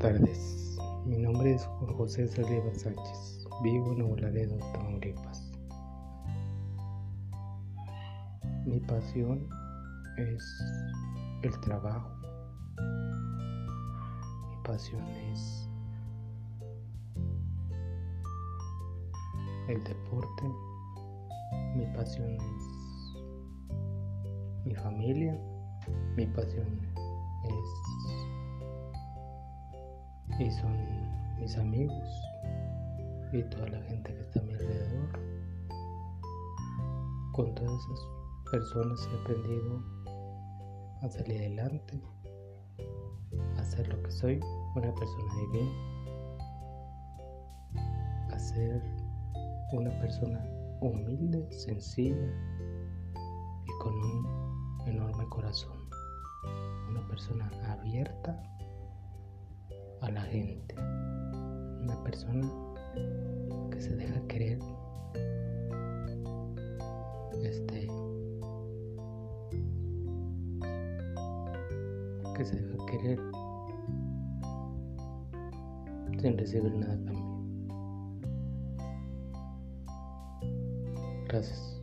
tardes, mi nombre es José Saldívar Sánchez, vivo en Nuevo Laredo, Tamaulipas. Mi pasión es el trabajo, mi pasión es el deporte, mi pasión es mi familia, mi pasión es y son mis amigos y toda la gente que está a mi alrededor. Con todas esas personas he aprendido a salir adelante, a ser lo que soy, una persona de bien, a ser una persona humilde, sencilla y con un enorme corazón, una persona abierta gente. Una persona que se deja querer. Este. Que se deja querer sin recibir nada cambio. Gracias.